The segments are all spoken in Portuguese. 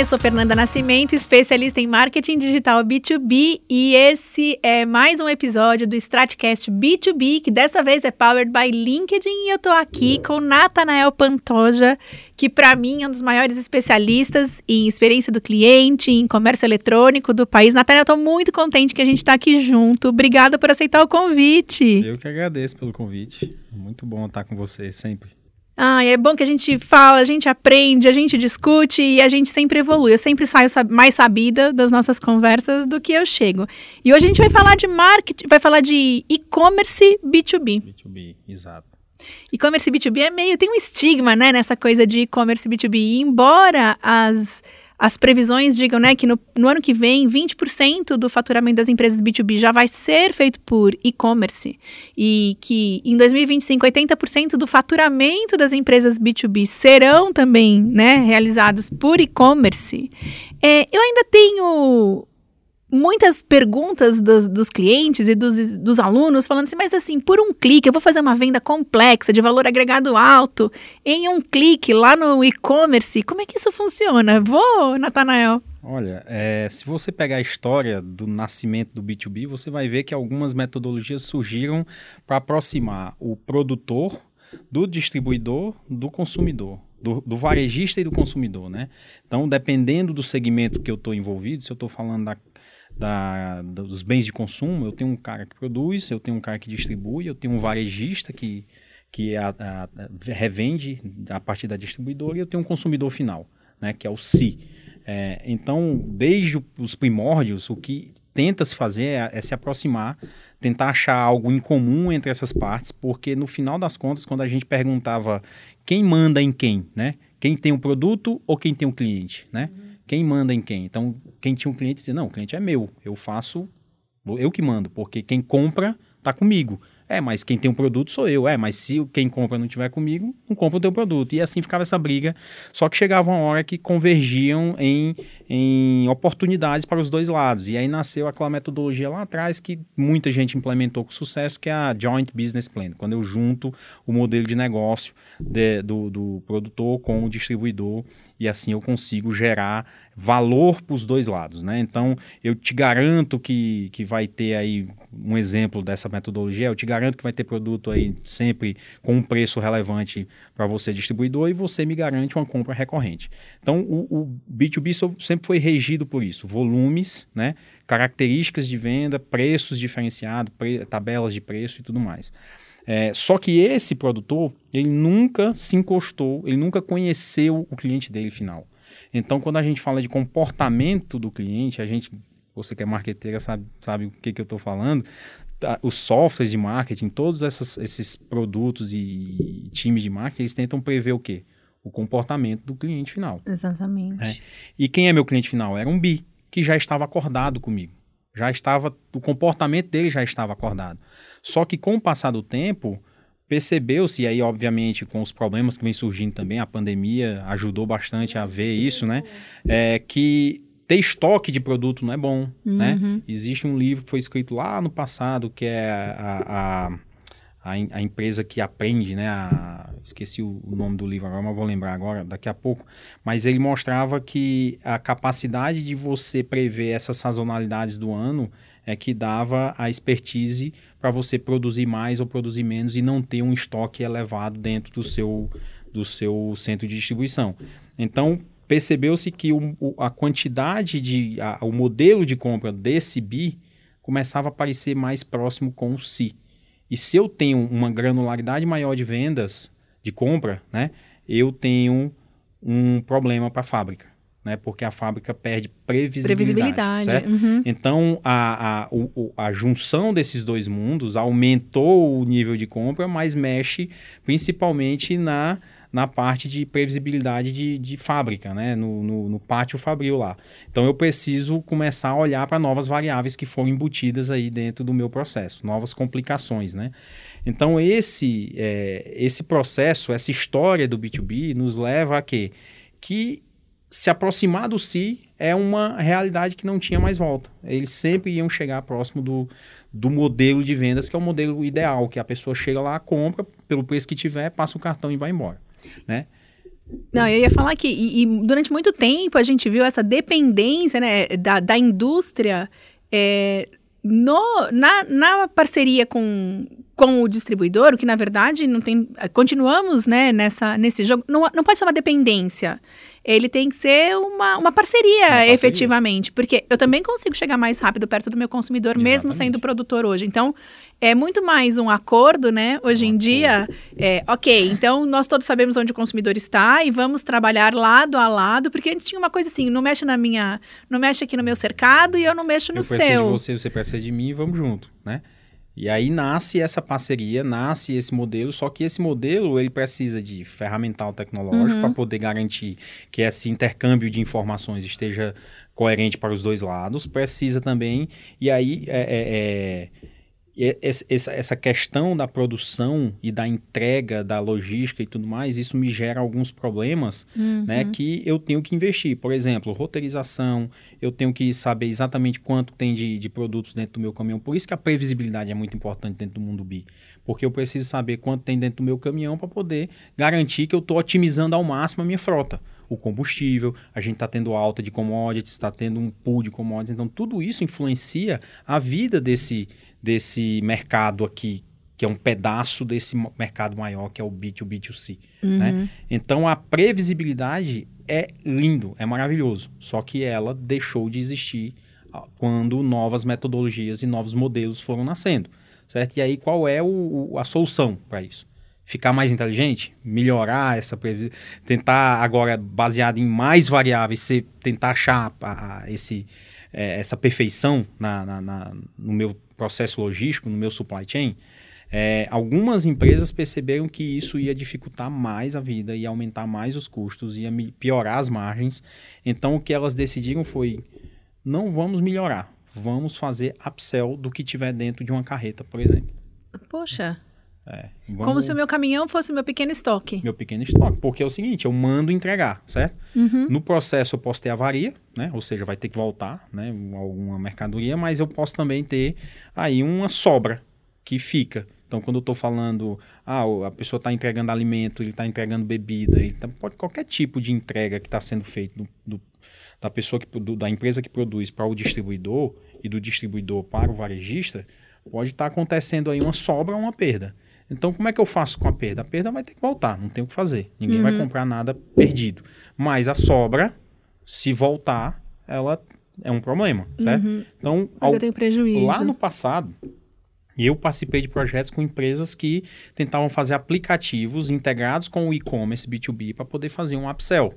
eu sou Fernanda Nascimento, especialista em marketing digital B2B, e esse é mais um episódio do Stratcast B2B, que dessa vez é powered by LinkedIn, e eu tô aqui com Natanael Pantoja, que para mim é um dos maiores especialistas em experiência do cliente, em comércio eletrônico do país. Natanael, eu tô muito contente que a gente está aqui junto. Obrigada por aceitar o convite. Eu que agradeço pelo convite. Muito bom estar com você sempre. Ah, é bom que a gente fala, a gente aprende, a gente discute e a gente sempre evolui. Eu sempre saio mais sabida das nossas conversas do que eu chego. E hoje a gente vai falar de marketing, vai falar de e-commerce B2B. B2B, exato. E-commerce B2B é meio, tem um estigma, né, nessa coisa de e-commerce B2B. E embora as as previsões digam né, que no, no ano que vem, 20% do faturamento das empresas B2B já vai ser feito por e-commerce e que em 2025, 80% do faturamento das empresas B2B serão também né, realizados por e-commerce. É, eu ainda tenho muitas perguntas dos, dos clientes e dos, dos, alunos falando assim, mas assim, por um clique, eu vou fazer uma venda complexa, de valor agregado alto, em um clique lá no e-commerce, como é que isso funciona? Vou, Natanael. Olha, é, se você pegar a história do nascimento do B2B, você vai ver que algumas metodologias surgiram para aproximar o produtor do distribuidor do consumidor. Do, do, varejista e do consumidor, né? Então, dependendo do segmento que eu estou envolvido, se eu estou falando da da, dos bens de consumo, eu tenho um cara que produz, eu tenho um cara que distribui, eu tenho um varejista que, que a, a, a revende a partir da distribuidora e eu tenho um consumidor final, né, que é o si. É, então, desde os primórdios, o que tenta se fazer é, é, se aproximar, tentar achar algo em comum entre essas partes, porque no final das contas, quando a gente perguntava quem manda em quem, né? Quem tem o produto ou quem tem o cliente, né? Uhum quem manda em quem. Então, quem tinha um cliente dizia, não, o cliente é meu, eu faço, eu que mando, porque quem compra está comigo. É, mas quem tem um produto sou eu. É, mas se quem compra não tiver comigo, não compra o teu produto. E assim ficava essa briga. Só que chegava uma hora que convergiam em, em oportunidades para os dois lados. E aí nasceu aquela metodologia lá atrás que muita gente implementou com sucesso, que é a Joint Business Plan. Quando eu junto o modelo de negócio de, do, do produtor com o distribuidor e assim eu consigo gerar valor para os dois lados, né? Então, eu te garanto que, que vai ter aí um exemplo dessa metodologia, eu te garanto que vai ter produto aí sempre com um preço relevante para você distribuidor e você me garante uma compra recorrente. Então, o, o B2B sempre foi regido por isso, volumes, né? Características de venda, preços diferenciados, pre tabelas de preço e tudo mais. É, só que esse produtor, ele nunca se encostou, ele nunca conheceu o cliente dele final. Então, quando a gente fala de comportamento do cliente, a gente, você que é marqueteira sabe, sabe o que, que eu estou falando, tá, os softwares de marketing, todos essas, esses produtos e, e times de marketing, eles tentam prever o quê? O comportamento do cliente final. Exatamente. É. E quem é meu cliente final? Era um BI, que já estava acordado comigo. Já estava, o comportamento dele já estava acordado. Só que com o passar do tempo, percebeu-se, e aí, obviamente, com os problemas que vem surgindo também, a pandemia ajudou bastante a ver isso, né? É, que ter estoque de produto não é bom, né? uhum. né? Existe um livro que foi escrito lá no passado, que é a, a, a, a empresa que aprende, né? A, esqueci o, o, nome do livro agora, mas vou lembrar agora, daqui a pouco. Mas ele mostrava que a capacidade de você prever essas sazonalidades do ano é que dava a expertise para você produzir mais ou produzir menos e não ter um estoque elevado dentro do seu, do seu centro de distribuição. Então, percebeu-se que o, a quantidade de. A, o modelo de compra desse BI começava a parecer mais próximo com o si. E se eu tenho uma granularidade maior de vendas, de compra, né, eu tenho um problema para a fábrica né? Porque a fábrica perde previsibilidade. previsibilidade. Uhum. Então, a, a, o, a junção desses dois mundos aumentou o nível de compra, mas mexe principalmente na, na parte de previsibilidade de, de fábrica, né? No, no, no, pátio fabril lá. Então, eu preciso começar a olhar para novas variáveis que foram embutidas aí dentro do meu processo, novas complicações, né? Então, esse, é, esse processo, essa história do B2B nos leva a quê? Que se aproximar do si é uma realidade que não tinha mais volta. Eles sempre iam chegar próximo do, do modelo de vendas, que é o modelo ideal, que a pessoa chega lá, compra pelo preço que tiver, passa o cartão e vai embora, né? Não, eu ia falar que e, e durante muito tempo a gente viu essa dependência né, da, da indústria é, no, na, na parceria com, com o distribuidor, o que na verdade não tem. Continuamos né, nessa, nesse jogo. Não, não pode ser uma dependência ele tem que ser uma, uma, parceria, uma parceria, efetivamente. Porque eu também consigo chegar mais rápido perto do meu consumidor, Exatamente. mesmo sendo produtor hoje. Então, é muito mais um acordo, né? Hoje um em acordo. dia, é, ok, então nós todos sabemos onde o consumidor está e vamos trabalhar lado a lado, porque antes tinha uma coisa assim, não mexe na minha. Não mexe aqui no meu cercado e eu não mexo no eu seu. Eu de você, você precisa de mim e vamos junto, né? E aí nasce essa parceria, nasce esse modelo, só que esse modelo ele precisa de ferramental tecnológico uhum. para poder garantir que esse intercâmbio de informações esteja coerente para os dois lados. Precisa também, e aí é, é, é essa questão da produção e da entrega, da logística e tudo mais, isso me gera alguns problemas, uhum. né, que eu tenho que investir. Por exemplo, roteirização, eu tenho que saber exatamente quanto tem de, de produtos dentro do meu caminhão. Por isso que a previsibilidade é muito importante dentro do mundo BI, porque eu preciso saber quanto tem dentro do meu caminhão para poder garantir que eu estou otimizando ao máximo a minha frota o combustível, a gente está tendo alta de commodities, está tendo um pool de commodities, então tudo isso influencia a vida desse, desse mercado aqui, que é um pedaço desse mercado maior, que é o B2B2C. Uhum. Né? Então, a previsibilidade é lindo, é maravilhoso. Só que ela deixou de existir ah, quando novas metodologias e novos modelos foram nascendo. Certo? E aí, qual é o, a solução para isso? Ficar mais inteligente? Melhorar essa previsão? Tentar, agora, baseado em mais variáveis, você tentar achar a, a, esse, é, essa perfeição na, na, na, no meu processo logístico, no meu supply chain, é, algumas empresas perceberam que isso ia dificultar mais a vida, ia aumentar mais os custos, ia piorar as margens. Então, o que elas decidiram foi: não vamos melhorar, vamos fazer upsell do que tiver dentro de uma carreta, por exemplo. Poxa. É, vamos... Como se o meu caminhão fosse meu pequeno estoque. Meu pequeno estoque. Porque é o seguinte, eu mando entregar, certo? Uhum. No processo eu posso ter avaria, né? Ou seja, vai ter que voltar, né? Alguma mercadoria, mas eu posso também ter aí uma sobra que fica. Então, quando eu estou falando, ah, a pessoa está entregando alimento, ele está entregando bebida, ele tá, pode qualquer tipo de entrega que está sendo feito do, do, da pessoa que do, da empresa que produz para o distribuidor e do distribuidor para o varejista, pode estar tá acontecendo aí uma sobra ou uma perda. Então, como é que eu faço com a perda? A perda vai ter que voltar, não tem o que fazer. Ninguém uhum. vai comprar nada perdido. Mas a sobra, se voltar, ela é um problema, certo? Uhum. Então, ao, lá no passado, eu participei de projetos com empresas que tentavam fazer aplicativos integrados com o e-commerce B2B para poder fazer um upsell.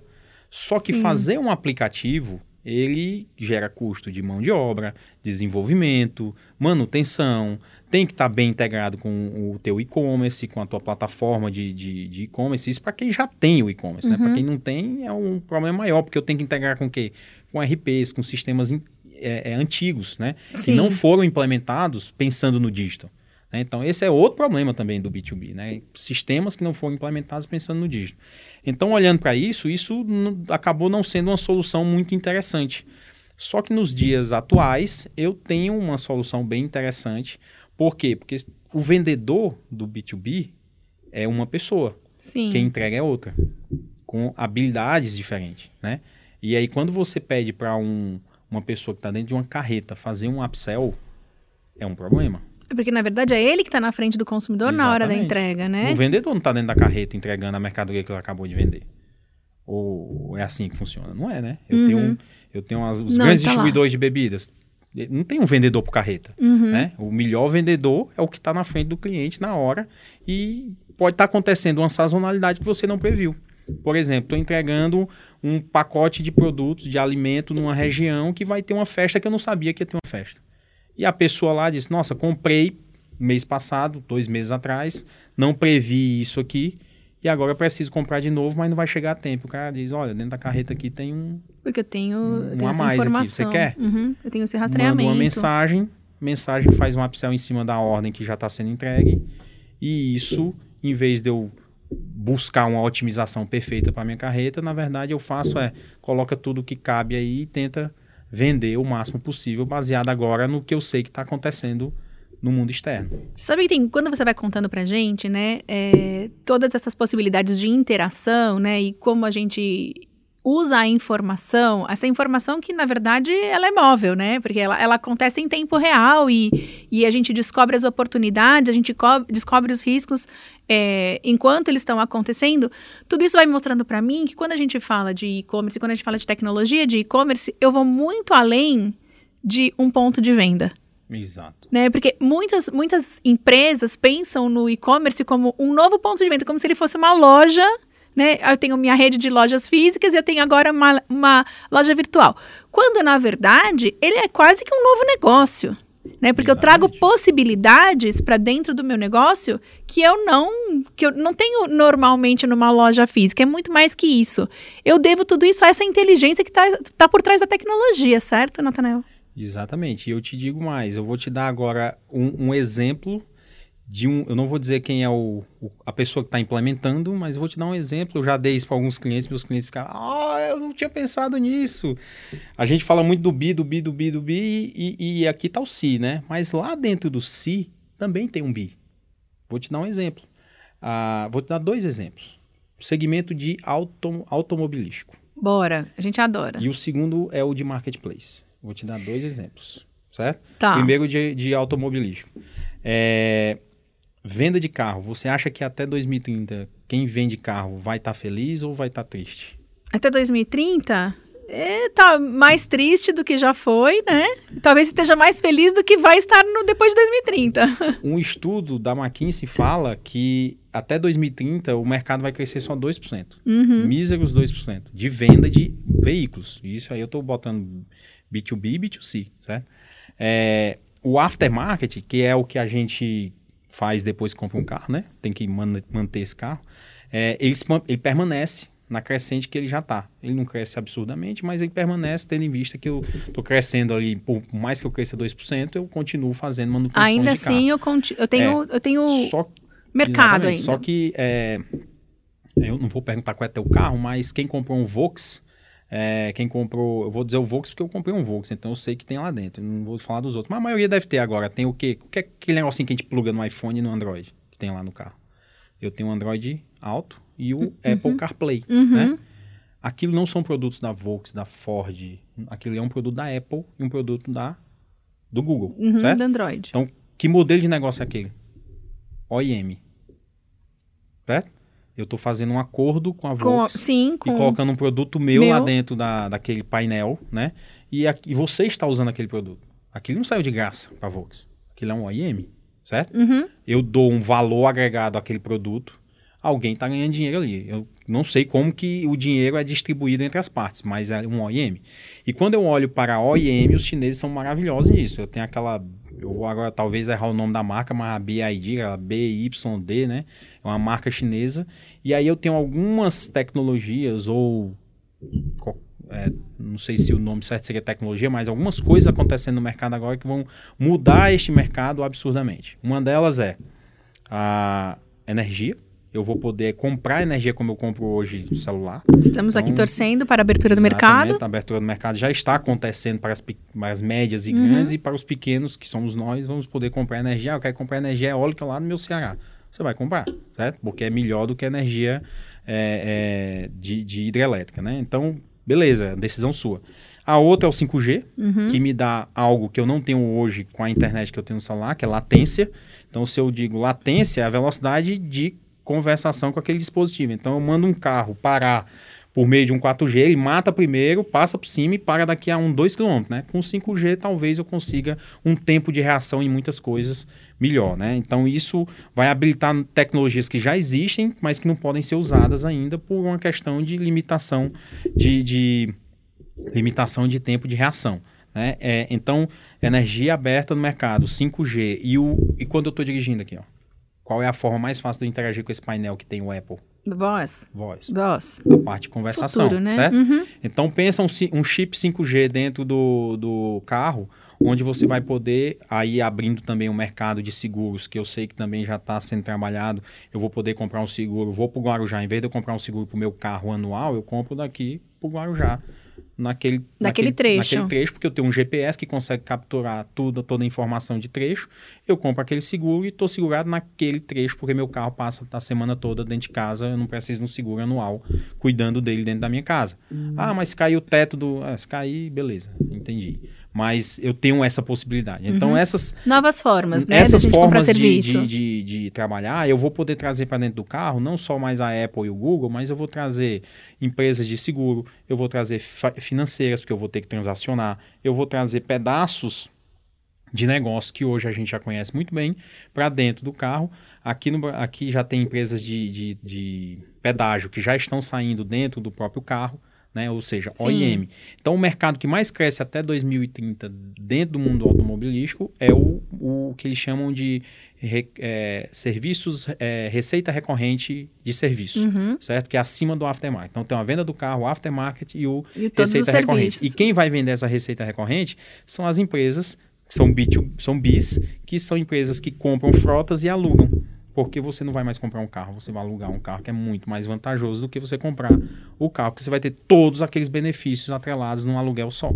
Só que Sim. fazer um aplicativo ele gera custo de mão de obra, desenvolvimento, manutenção, tem que estar tá bem integrado com o teu e-commerce, com a tua plataforma de e-commerce. Isso para quem já tem o e-commerce, né? uhum. né? Para quem não tem, é um problema maior, porque eu tenho que integrar com o quê? Com RPs, com sistemas é, é, antigos, né? Sim. Que não foram implementados pensando no digital. Né? Então, esse é outro problema também do B2B, né? Sistemas que não foram implementados pensando no digital. Então, olhando para isso, isso acabou não sendo uma solução muito interessante. Só que nos dias atuais, eu tenho uma solução bem interessante. Por quê? Porque o vendedor do B2B é uma pessoa. Sim. Quem entrega é outra. Com habilidades diferentes, né? E aí, quando você pede para um, uma pessoa que está dentro de uma carreta fazer um upsell, é um problema. Porque, na verdade, é ele que está na frente do consumidor Exatamente. na hora da entrega, né? O vendedor não está dentro da carreta entregando a mercadoria que ele acabou de vender. Ou é assim que funciona? Não é, né? Eu uhum. tenho, eu tenho as, os não, grandes tá distribuidores lá. de bebidas. Não tem um vendedor por carreta, uhum. né? O melhor vendedor é o que está na frente do cliente na hora e pode estar tá acontecendo uma sazonalidade que você não previu. Por exemplo, estou entregando um pacote de produtos, de alimento numa região que vai ter uma festa que eu não sabia que ia ter uma festa. E a pessoa lá disse: Nossa, comprei mês passado, dois meses atrás, não previ isso aqui. E agora eu preciso comprar de novo, mas não vai chegar a tempo. O cara diz: Olha, dentro da carreta aqui tem um. Porque eu tenho, um, eu tenho a mais aqui. Você quer? Uhum, eu tenho esse rastreamento. Manda uma mensagem, mensagem faz um upsell em cima da ordem que já está sendo entregue. E isso, em vez de eu buscar uma otimização perfeita para minha carreta, na verdade eu faço é coloca tudo que cabe aí e tenta vender o máximo possível, baseado agora no que eu sei que está acontecendo no mundo externo. Sabe que tem, quando você vai contando pra gente, né, é, todas essas possibilidades de interação, né, e como a gente usa a informação, essa informação que, na verdade, ela é móvel, né? Porque ela, ela acontece em tempo real e, e a gente descobre as oportunidades, a gente descobre os riscos é, enquanto eles estão acontecendo. Tudo isso vai mostrando para mim que quando a gente fala de e-commerce, quando a gente fala de tecnologia de e-commerce, eu vou muito além de um ponto de venda. Exato. Né? Porque muitas, muitas empresas pensam no e-commerce como um novo ponto de venda, como se ele fosse uma loja né? Eu tenho minha rede de lojas físicas e eu tenho agora uma, uma loja virtual. Quando, na verdade, ele é quase que um novo negócio. Né? Porque Exatamente. eu trago possibilidades para dentro do meu negócio que eu não que eu não tenho normalmente numa loja física. É muito mais que isso. Eu devo tudo isso a essa inteligência que está tá por trás da tecnologia, certo, Natanael? Exatamente. E eu te digo mais. Eu vou te dar agora um, um exemplo de um, eu não vou dizer quem é o, o a pessoa que está implementando, mas vou te dar um exemplo. Eu já dei isso para alguns clientes, meus clientes ficaram, ah, eu não tinha pensado nisso. A gente fala muito do BI, do BI, do BI, do BI, e, e aqui está o si, né? Mas lá dentro do si também tem um BI. Vou te dar um exemplo. Ah, vou te dar dois exemplos. Segmento de autom, automobilístico. Bora, a gente adora. E o segundo é o de marketplace. Vou te dar dois exemplos, certo? Tá. Primeiro de, de automobilístico. É, Venda de carro, você acha que até 2030 quem vende carro vai estar tá feliz ou vai estar tá triste? Até 2030? É, tá mais triste do que já foi, né? Talvez esteja mais feliz do que vai estar no, depois de 2030. Um estudo da McKinsey fala que até 2030 o mercado vai crescer só 2%. Uhum. Míseros 2% de venda de veículos. Isso aí eu estou botando B2B e B2C, certo? É, o aftermarket, que é o que a gente faz depois que compra um carro, né? Tem que man manter esse carro. É, ele, ele, permanece na crescente que ele já está. Ele não cresce absurdamente, mas ele permanece tendo em vista que eu estou crescendo ali, por mais que eu cresça 2%, eu continuo fazendo manutenção Ainda assim, eu, eu tenho, é, eu tenho só, mercado ainda. Só que é, eu não vou perguntar qual é teu carro, mas quem comprou um Vox é, quem comprou, eu vou dizer o Vox porque eu comprei um Vox, então eu sei que tem lá dentro. Não vou falar dos outros, mas a maioria deve ter agora. Tem o quê? O que é aquele negocinho que a gente pluga no iPhone e no Android, que tem lá no carro? Eu tenho o Android Auto e o uhum. Apple CarPlay, uhum. né? Aquilo não são produtos da Vox, da Ford. Aquilo é um produto da Apple e um produto da do Google, uhum, certo? Do Android. Então, que modelo de negócio é aquele? OIM. Certo? Eu estou fazendo um acordo com a Vox com, sim, com... e colocando um produto meu, meu, lá dentro da, daquele painel, né? E, a, e você está usando aquele produto. Aquilo não saiu de graça para a Vox. Aquilo é um OIM, certo? Uhum. Eu dou um valor agregado àquele produto, alguém está ganhando dinheiro ali. Eu não sei como que o dinheiro é distribuído entre as partes, mas é um OIM. E quando eu olho para a OIM, os chineses são maravilhosos nisso. Eu tenho aquela eu vou agora talvez errar o nome da marca, mas a BID, a BYD, né? É uma marca chinesa. E aí eu tenho algumas tecnologias ou é, não sei se o nome certo seria tecnologia, mas algumas coisas acontecendo no mercado agora que vão mudar este mercado absurdamente. Uma delas é a energia eu vou poder comprar energia como eu compro hoje no celular. Estamos então, aqui torcendo para a abertura do mercado. A abertura do mercado já está acontecendo para as, para as médias e uhum. grandes e para os pequenos, que somos nós, vamos poder comprar energia. Ah, eu quero comprar energia eólica lá no meu Ceará. Você vai comprar, certo? Porque é melhor do que energia é, é, de, de hidrelétrica, né? Então, beleza, decisão sua. A outra é o 5G, uhum. que me dá algo que eu não tenho hoje com a internet que eu tenho no celular, que é latência. Então, se eu digo latência, é a velocidade de conversação com aquele dispositivo. Então eu mando um carro parar por meio de um 4G, ele mata primeiro, passa por cima e para daqui a um 2 km, né? Com 5G talvez eu consiga um tempo de reação em muitas coisas melhor, né? Então isso vai habilitar tecnologias que já existem, mas que não podem ser usadas ainda por uma questão de limitação de, de limitação de tempo de reação. Né? É, então, energia aberta no mercado, 5G. E, o, e quando eu estou dirigindo aqui, ó, qual é a forma mais fácil de interagir com esse painel que tem o Apple? Voz. Voz. Voz. A parte de conversação, Futuro, né? certo? Uhum. Então pensa um, um, chip 5G dentro do, do carro, onde você vai poder, aí abrindo também o um mercado de seguros, que eu sei que também já está sendo trabalhado, eu vou poder comprar um seguro, vou para o Guarujá, em vez de eu comprar um seguro para o meu carro anual, eu compro daqui para o Guarujá naquele, Naquele naquele trecho. Naquele trecho, porque eu tenho um GPS que consegue capturar tudo, toda a informação de trecho. Eu compro aquele seguro e estou segurado naquele trecho, porque meu carro passa a semana toda dentro de casa, eu não preciso de um seguro anual cuidando dele dentro da minha casa. Ah, mas caiu o teto do. Ah, se cair, beleza, entendi. Mas eu tenho essa possibilidade. Então, Uhum. essas, Novas formas, né? essas formas de, de, de, de trabalhar, eu vou poder trazer para dentro do carro não só mais a Apple e o Google, mas eu vou trazer empresas de seguro, eu vou trazer financeiras, porque eu vou ter que transacionar, eu vou trazer pedaços de negócio que hoje a gente já conhece muito bem para dentro do carro. Aqui, no, aqui já tem empresas de, de, de pedágio que já estão saindo dentro do próprio carro, né? ou seja, Sim. OIM. Então, o mercado que mais cresce até 2030 dentro do mundo automobilístico é o, o que eles chamam de re- é, serviços, é, receita recorrente de serviço, Uhum. certo? Que é acima do aftermarket. Então, tem a venda do carro, o aftermarket e o E receita recorrente. serviços. E quem vai vender essa receita recorrente são as empresas, que são, B2, são BIS, que são empresas que compram frotas e alugam. Porque você não vai mais comprar um carro, você vai alugar um carro que é muito mais vantajoso do que você comprar o carro, porque você vai ter todos aqueles benefícios atrelados num aluguel só.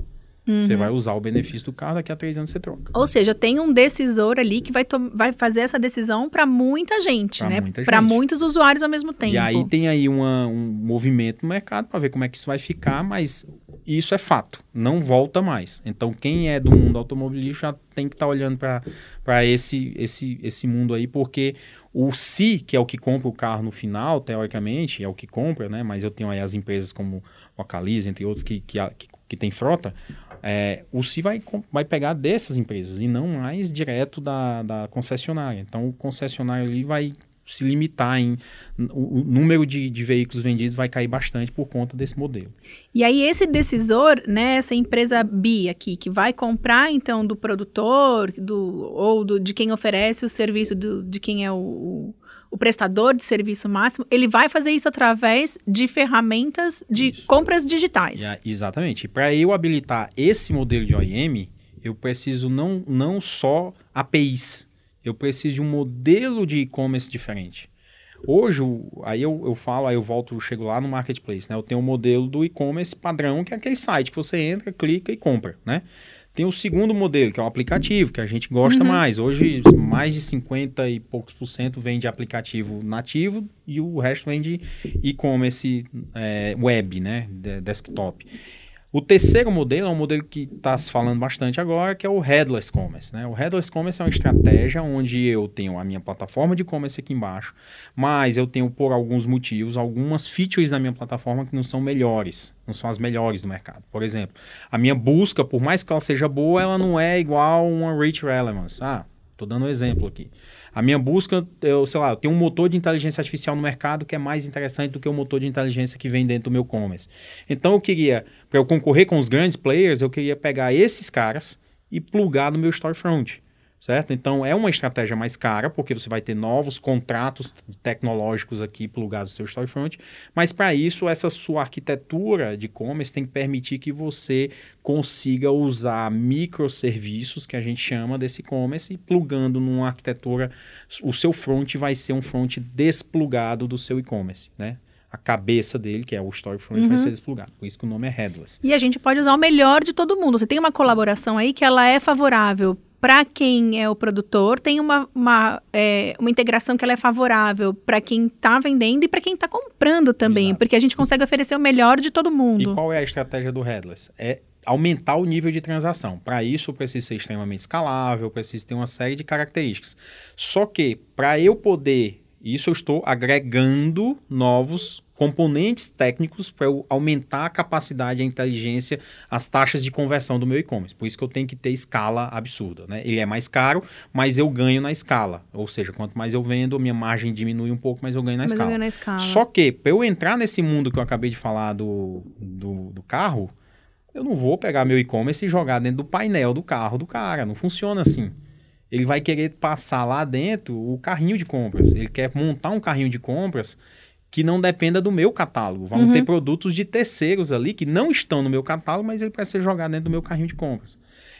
Você Uhum. vai usar o benefício do carro, daqui a três anos você troca. Ou seja, tem um decisor ali que vai, vai fazer essa decisão para muita gente, Pra né? Para muitos usuários ao mesmo tempo. E aí tem aí uma- um movimento no mercado para ver como é que isso vai ficar, mas isso é fato, não volta mais. Então quem é do mundo automobilístico já tem que estar olhando para esse, esse, esse mundo aí, porque o si, que é o que compra o carro no final, teoricamente, é o que compra, né? Mas eu tenho aí as empresas como o Acalise, entre outros, que, que, que, que tem frota. É, o si vai, vai pegar dessas empresas e não mais direto da, da concessionária. Então o concessionário ali vai se limitar em o, o número de, de veículos vendidos vai cair bastante por conta desse modelo. E aí esse decisor, né, essa empresa B aqui, que vai comprar então do produtor, do ou do, de quem oferece o serviço, do, de quem é o, o, prestador de serviço máximo, ele vai fazer isso através de ferramentas de Isso. compras digitais. Exatamente. Para eu habilitar esse modelo de OEM, eu preciso não, não só APIs, eu preciso de um modelo de e-commerce diferente. Hoje, aí eu, eu falo, aí eu volto, eu chego lá no marketplace, né? Eu tenho o modelo do e-commerce padrão, que é aquele site que você entra, clica e compra, né? Tem o segundo modelo, que é o aplicativo, que a gente gosta Uhum. mais. Hoje, mais de 50 e poucos por cento vem de aplicativo nativo e o resto vem de e-commerce é, web, né? de- desktop. O terceiro modelo é um modelo que está se falando bastante agora, que é o Headless Commerce. Né? O Headless Commerce é uma estratégia onde eu tenho a minha plataforma de e-commerce aqui embaixo, mas eu tenho, por alguns motivos, algumas features na minha plataforma que não são melhores, não são as melhores do mercado. Por exemplo, a minha busca, por mais que ela seja boa, ela não é igual uma Rich Relevance. Ah, estou dando um exemplo aqui. A minha busca, eu sei lá, eu tenho um motor de inteligência artificial no mercado que é mais interessante do que o motor de inteligência que vem dentro do meu commerce. Então eu queria, para eu concorrer com os grandes players, eu queria pegar esses caras e plugar no meu storefront. Certo? Então é uma estratégia mais cara, porque você vai ter novos contratos tecnológicos aqui plugados no seu storefront, mas para isso, essa sua arquitetura de e-commerce tem que permitir que você consiga usar microserviços, que a gente chama desse e-commerce, e plugando numa arquitetura, o seu front vai ser um front desplugado do seu e-commerce, né? A cabeça dele, que é o storefront, vai Uhum. ser desplugado. Por isso que o nome é headless. E a gente pode usar o melhor de todo mundo. Você tem uma colaboração aí que ela é favorável para quem é o produtor, tem uma, uma, é, uma integração que ela é favorável para quem está vendendo e para quem está comprando também, Exato. porque a gente consegue oferecer o melhor de todo E mundo. qual é a estratégia do headless? É aumentar o nível de transação. Para isso, eu preciso ser extremamente escalável, eu preciso ter uma série de características. Só que, para eu poder, isso eu estou agregando novos componentes técnicos para eu aumentar a capacidade, a inteligência, as taxas de conversão do meu e-commerce. Por isso que eu tenho que ter escala absurda. Né? Ele é mais caro, mas eu ganho na escala. Ou seja, quanto mais eu vendo, minha margem diminui um pouco, mas eu ganho na Mas eu escala. ganho na escala. Só que, para eu entrar nesse mundo que eu acabei de falar do, do, do carro, eu não vou pegar meu e-commerce e jogar dentro do painel do carro do cara. Não funciona assim. Ele vai querer passar lá dentro o carrinho de compras. Ele quer montar um carrinho de compras que não dependa do meu catálogo. Vão Uhum. ter produtos de terceiros ali que não estão no meu catálogo, mas ele precisa jogar dentro do meu carrinho de compras.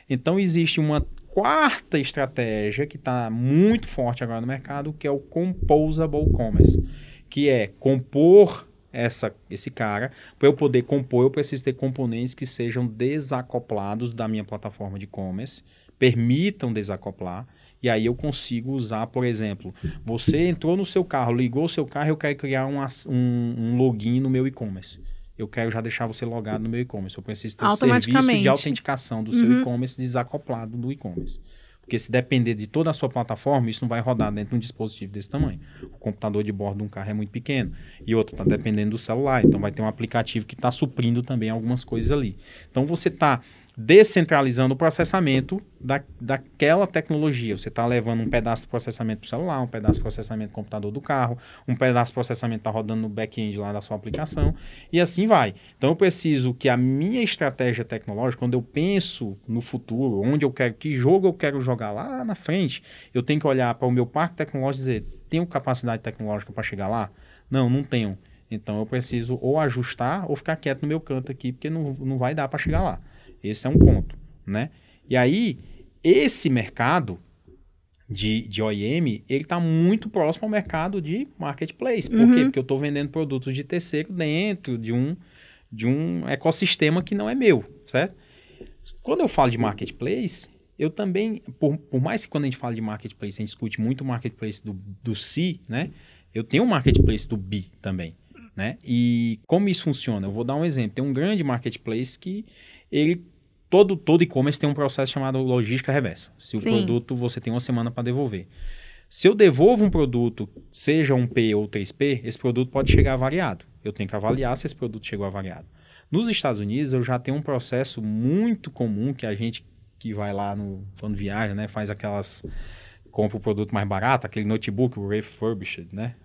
Então existe uma quarta estratégia que está muito forte agora no mercado, que é o Composable Commerce, que é compor essa, esse cara, para eu poder compor, eu preciso ter componentes que sejam desacoplados da minha plataforma de e-commerce, permitam desacoplar, e aí eu consigo usar, por exemplo, você entrou no seu carro, ligou o seu carro, eu quero criar um, um, um login no meu e-commerce. Eu quero já deixar você logado no meu e-commerce. Eu preciso ter um serviço de autenticação do seu uhum. e-commerce desacoplado do e-commerce. Porque se depender de toda a sua plataforma, isso não vai rodar dentro de um dispositivo desse tamanho. O computador de bordo de um carro é muito pequeno. E outro está dependendo do celular. Então vai ter um aplicativo que está suprindo também algumas coisas ali. Então você está descentralizando o processamento da, daquela tecnologia. Você está levando um pedaço do processamento para o celular, um pedaço do processamento do computador do carro, um pedaço do processamento está rodando no back-end lá da sua aplicação, e assim vai. Então eu preciso que a minha estratégia tecnológica, quando eu penso no futuro, onde eu quero, que jogo eu quero jogar lá na frente, eu tenho que olhar para o meu parque tecnológico e dizer, tenho capacidade tecnológica para chegar lá? Não, não tenho. Então eu preciso ou ajustar ou ficar quieto no meu canto aqui, porque não, não vai dar para chegar lá. Esse é um ponto, né? E aí, esse mercado de, de OEM, ele está muito próximo ao mercado de marketplace. Por uhum. quê? Porque eu estou vendendo produtos de terceiro dentro de um, de um ecossistema que não é meu, certo? Quando eu falo de marketplace, eu também, por, por mais que quando a gente fala de marketplace, a gente discute muito o marketplace do, do C, né? Eu tenho um marketplace do B também, né? E como isso funciona? Eu vou dar um exemplo. Tem um grande marketplace que ele todo todo e-commerce tem um processo chamado logística reversa. Se o Sim. produto você tem uma semana para devolver. Se eu devolvo um produto, seja um P ou 3P, esse produto pode chegar variado. Eu tenho que avaliar se esse produto chegou avariado. Nos Estados Unidos, eu já tenho um processo muito comum que a gente que vai lá no quando viaja, né, faz aquelas compra o produto mais barato, aquele notebook o refurbished, né?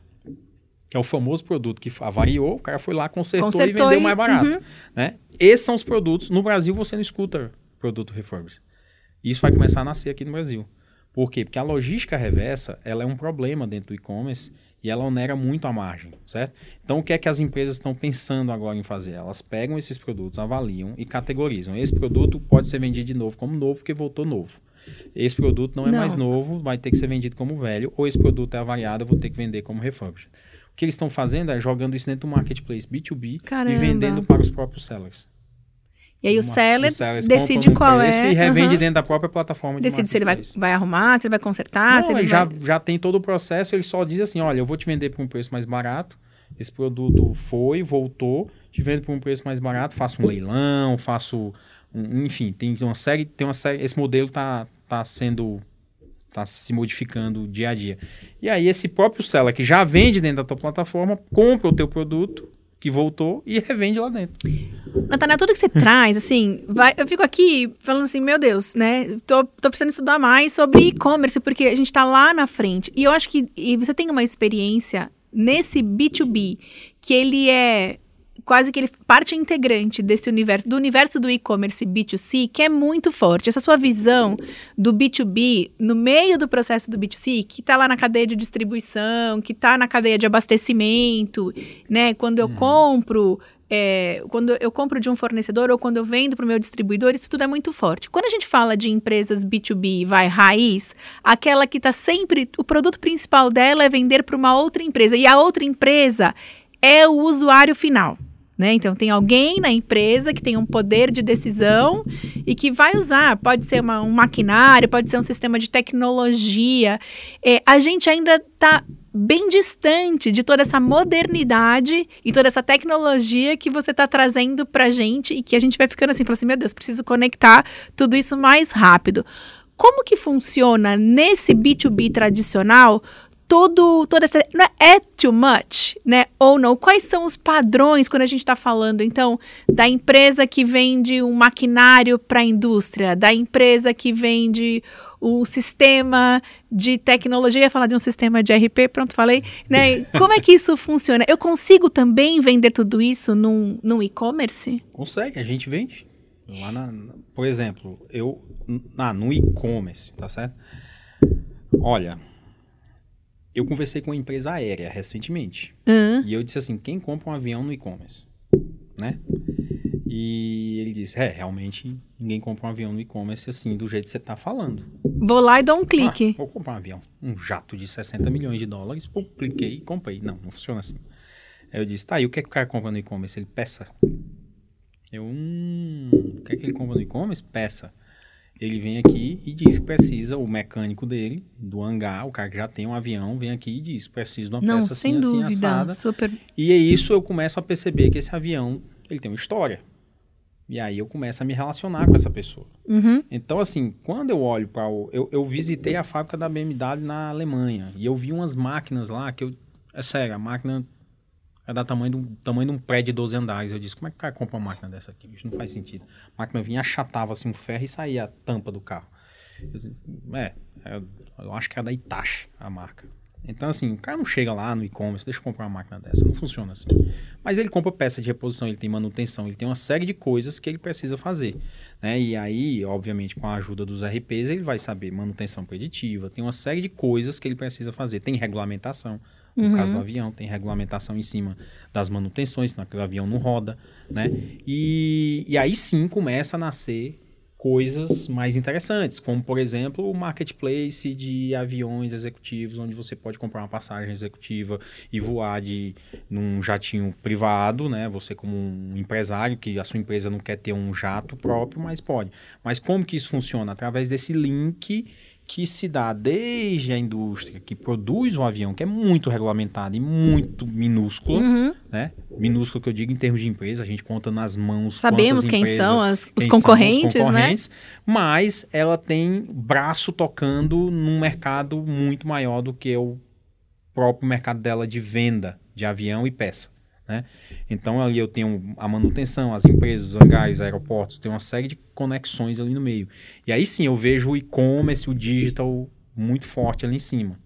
Que é o famoso produto que avariou, o cara foi lá, consertou, consertou e vendeu e... mais barato. Uhum. Né? Esses são os produtos. No Brasil, você não escuta produto refurbished. Isso vai começar a nascer aqui no Brasil. Por quê? Porque a logística reversa ela é um problema dentro do e-commerce e ela onera muito a margem, certo? Então, o que é que as empresas estão pensando agora em fazer? Elas pegam esses produtos, avaliam e categorizam. Esse produto pode ser vendido de novo como novo, porque voltou novo. Esse produto não é não. mais novo, vai ter que ser vendido como velho, ou esse produto é avariado, eu vou ter que vender como refurbished. O que eles estão fazendo é jogando isso dentro do marketplace B2B Caramba. e vendendo para os próprios sellers. E aí o seller, decide qual é. E revende uhum. dentro da própria plataforma de Decide se ele vai, vai arrumar, se ele vai consertar, Não, se ele já, vai... já tem todo o processo, ele só diz assim, olha, eu vou te vender por um preço mais barato, esse produto foi, voltou, te vendo por um preço mais barato, faço um leilão, faço... Um, enfim, tem uma série, tem uma série, esse modelo está tá sendo está se modificando dia a dia. E aí esse próprio seller que já vende dentro da tua plataforma, compra o teu produto que voltou e revende lá dentro. Natanael, tudo que você traz, assim, vai, eu fico aqui falando assim, meu Deus, né? Tô, tô precisando estudar mais sobre e-commerce, porque a gente está lá na frente. E eu acho que você tem uma experiência nesse B2B, que ele é quase que ele parte integrante desse universo, do universo do e-commerce B2C, que é muito forte. Essa sua visão do B2B no meio do processo do B2C, que está lá na cadeia de distribuição, que está na cadeia de abastecimento, né? Quando eu uhum. compro é, quando eu compro de um fornecedor ou quando eu vendo para o meu distribuidor, isso tudo é muito forte. Quando a gente fala de empresas B2B, vai raiz, aquela que está sempre. O produto principal dela é vender para uma outra empresa e a outra empresa é o usuário final. Né? Então, tem alguém na empresa que tem um poder de decisão e que vai usar. Pode ser uma, um maquinário, pode ser um sistema de tecnologia. É, a gente ainda está bem distante de toda essa modernidade e toda essa tecnologia que você está trazendo para a gente e que a gente vai ficando assim, falando assim, meu Deus, preciso conectar tudo isso mais rápido. Como que funciona nesse B2B tradicional todo, toda essa. Não é, é too much, né? Ou não? Quais são os padrões quando a gente está falando, então, da empresa que vende um maquinário para a indústria, da empresa que vende o sistema de tecnologia, ia falar de um sistema de RP, pronto, falei, né? Como é que isso funciona? Eu consigo também vender tudo isso num, num e-commerce? Consegue, a gente vende. Lá na, por exemplo, eu ah, no e-commerce, tá certo? Olha, eu conversei com uma empresa aérea recentemente. Uhum. E eu disse assim: quem compra um avião no e-commerce? Né? E ele disse: é, realmente ninguém compra um avião no e-commerce assim, do jeito que você está falando. Vou lá e dou um clique. Ah, vou comprar um avião. Um jato de 60 milhões de dólares. Pô, cliquei e comprei. Não, não funciona assim. Aí eu disse, tá, e o que é que o cara compra no e-commerce? Ele peça. Eu, hum, o que é que ele compra no e-commerce? Peça. Ele vem aqui e diz que precisa, o mecânico dele, do hangar, o cara que já tem um avião, vem aqui e diz, preciso de uma Não, peça assim, assim, dúvida. assada. Super. E é isso eu começo a perceber que esse avião, ele tem uma história. E aí eu começo a me relacionar com essa pessoa. Uhum. Então, assim, quando eu olho para o. Eu, eu visitei a fábrica da BMW na Alemanha e eu vi umas máquinas lá que eu. É sério, a máquina é da tamanho de um, tamanho de um prédio de 12 andares. Eu disse, como é que o cara compra uma máquina dessa aqui? Isso não faz sentido. A máquina vinha, achatava assim um ferro e saía a tampa do carro. Eu disse, é, é, eu acho que é da Itachi a marca. Então, assim, o cara não chega lá no e-commerce, deixa eu comprar uma máquina dessa. Não funciona assim. Mas ele compra peça de reposição, ele tem manutenção, ele tem uma série de coisas que ele precisa fazer. Né? E aí, obviamente, com a ajuda dos RPs, ele vai saber manutenção preditiva, tem uma série de coisas que ele precisa fazer. Tem regulamentação. No Uhum. caso do avião, tem regulamentação em cima das manutenções, senão aquele avião não roda, né? E, e aí sim começa a nascer coisas mais interessantes, como por exemplo o marketplace de aviões executivos, onde você pode comprar uma passagem executiva e voar de num jatinho privado, né? Você como um empresário que a sua empresa não quer ter um jato próprio, mas pode. Mas como que isso funciona? Através desse link que se dá desde a indústria que produz o avião, que é muito regulamentado e muito minúscula, Uhum. né? Minúsculo que eu digo em termos de empresa, a gente conta nas mãos Sabemos quem empresas, são as- os quem são concorrentes, né? Mas ela tem braço tocando num mercado muito maior do que o próprio mercado dela de venda de avião e peça. Né? Então ali eu tenho a manutenção, as empresas, os hangares, aeroportos, tem uma série de conexões ali no meio. E aí sim eu vejo o e-commerce, o digital muito forte ali em cima.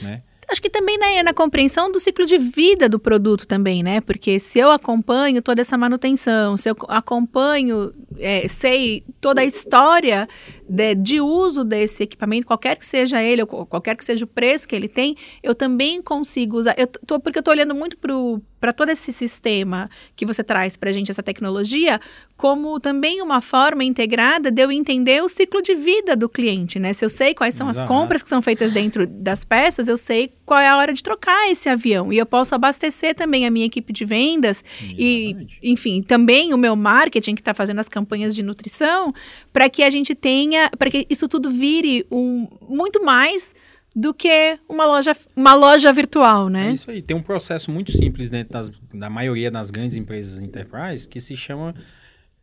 Né? Acho que também na, na compreensão do ciclo de vida do produto também, né? Porque se eu acompanho toda essa manutenção, se eu co- acompanho, é, sei toda a história de, de uso desse equipamento, qualquer que seja ele, qualquer que seja o preço que ele tem, eu também consigo usar. Eu tô, porque eu estou olhando muito para todo esse sistema que você traz para a gente, essa tecnologia, como também uma forma integrada de eu entender o ciclo de vida do cliente, né? Se eu sei quais são as compras que são feitas dentro das peças, eu sei qual é a hora de trocar esse avião. E eu posso abastecer também a minha equipe de vendas e, Exatamente. enfim, também o meu marketing que está fazendo as campanhas de nutrição, para que a gente tenha, para que isso tudo vire um, muito mais do que uma loja, uma loja virtual, É né? isso aí. Tem um processo muito simples dentro das, da maioria das grandes empresas enterprise que se chama.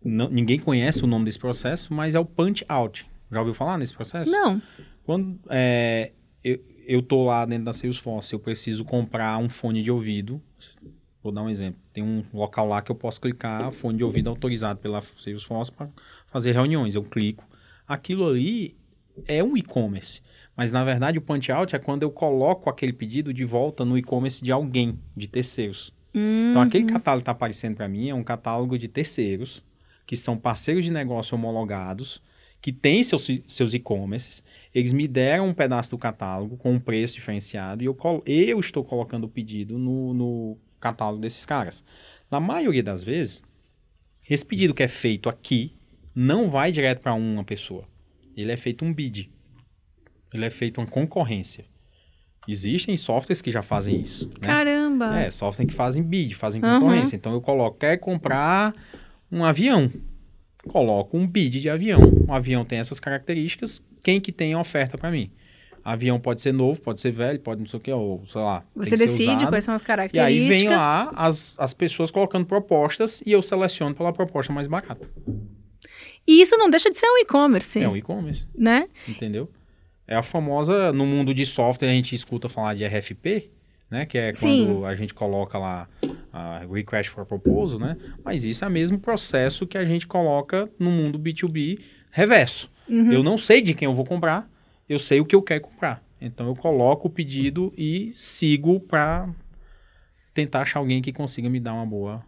não- ninguém conhece o nome desse processo, mas é o punch out. Já ouviu falar nesse processo? Não. Quando é, eu, eu tô lá dentro da Salesforce, eu preciso comprar um fone de ouvido. Vou dar um exemplo. Tem um local lá que eu posso clicar fone de ouvido autorizado pela Salesforce para fazer reuniões. Eu clico. Aquilo ali é um e-commerce. Mas na verdade o punch out é quando eu coloco aquele pedido de volta no e-commerce de alguém, de terceiros. Então aquele catálogo que está aparecendo para mim é um catálogo de terceiros, que são parceiros de negócio homologados, que têm seus, seus e-commerces, eles me deram um pedaço do catálogo com um preço diferenciado e eu, colo- eu estou colocando o pedido no, no catálogo desses caras. Na maioria das vezes, esse pedido que é feito aqui não vai direto para uma pessoa. Ele é feito um bid. Ele é feito uma concorrência. Existem softwares que já fazem isso. Né? Caramba. É, software que fazem bid, fazem concorrência. Então eu coloco, quer comprar um avião. Coloco um bid de avião. Um avião tem essas características, quem que tem a oferta para mim? Avião pode ser novo, pode ser velho, pode não sei o que, ou sei lá. Você decide usado. quais são as E características. aí vem lá as, as pessoas colocando propostas e eu seleciono pela proposta mais barata. E isso não deixa de ser um e-commerce, É um e-commerce, né? entendeu? É a famosa, no mundo de software a gente escuta falar de RFP, né? Que é Sim. quando a gente coloca lá a Request for Proposal, né? Mas isso é o mesmo processo que a gente coloca no mundo B2B reverso. Uhum. Eu não sei de quem eu vou comprar, eu sei o que eu quero comprar. Então eu coloco o pedido e sigo para tentar achar alguém que consiga me dar uma boa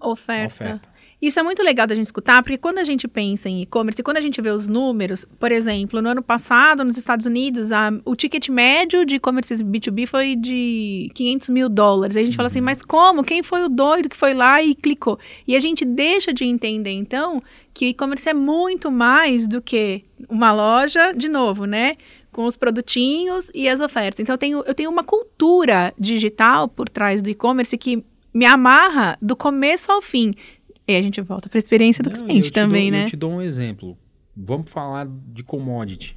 Oferta. oferta. Isso é muito legal da gente escutar, porque quando a gente pensa em e-commerce, quando a gente vê os números, por exemplo, no ano passado, nos Estados Unidos, a- o ticket médio de e-commerce B2B foi de 500 mil dólares. Aí a gente fala assim, mas como? Quem foi o doido que foi lá e clicou? E a gente deixa de entender, então, que o e-commerce é muito mais do que uma loja, de novo, né? Com os produtinhos e as ofertas. Então, eu tenho, eu tenho uma cultura digital por trás do e-commerce que me amarra do começo ao fim. E a gente volta para a experiência do Não, cliente também, dou- né? Eu te dou um exemplo. Vamos falar de commodity.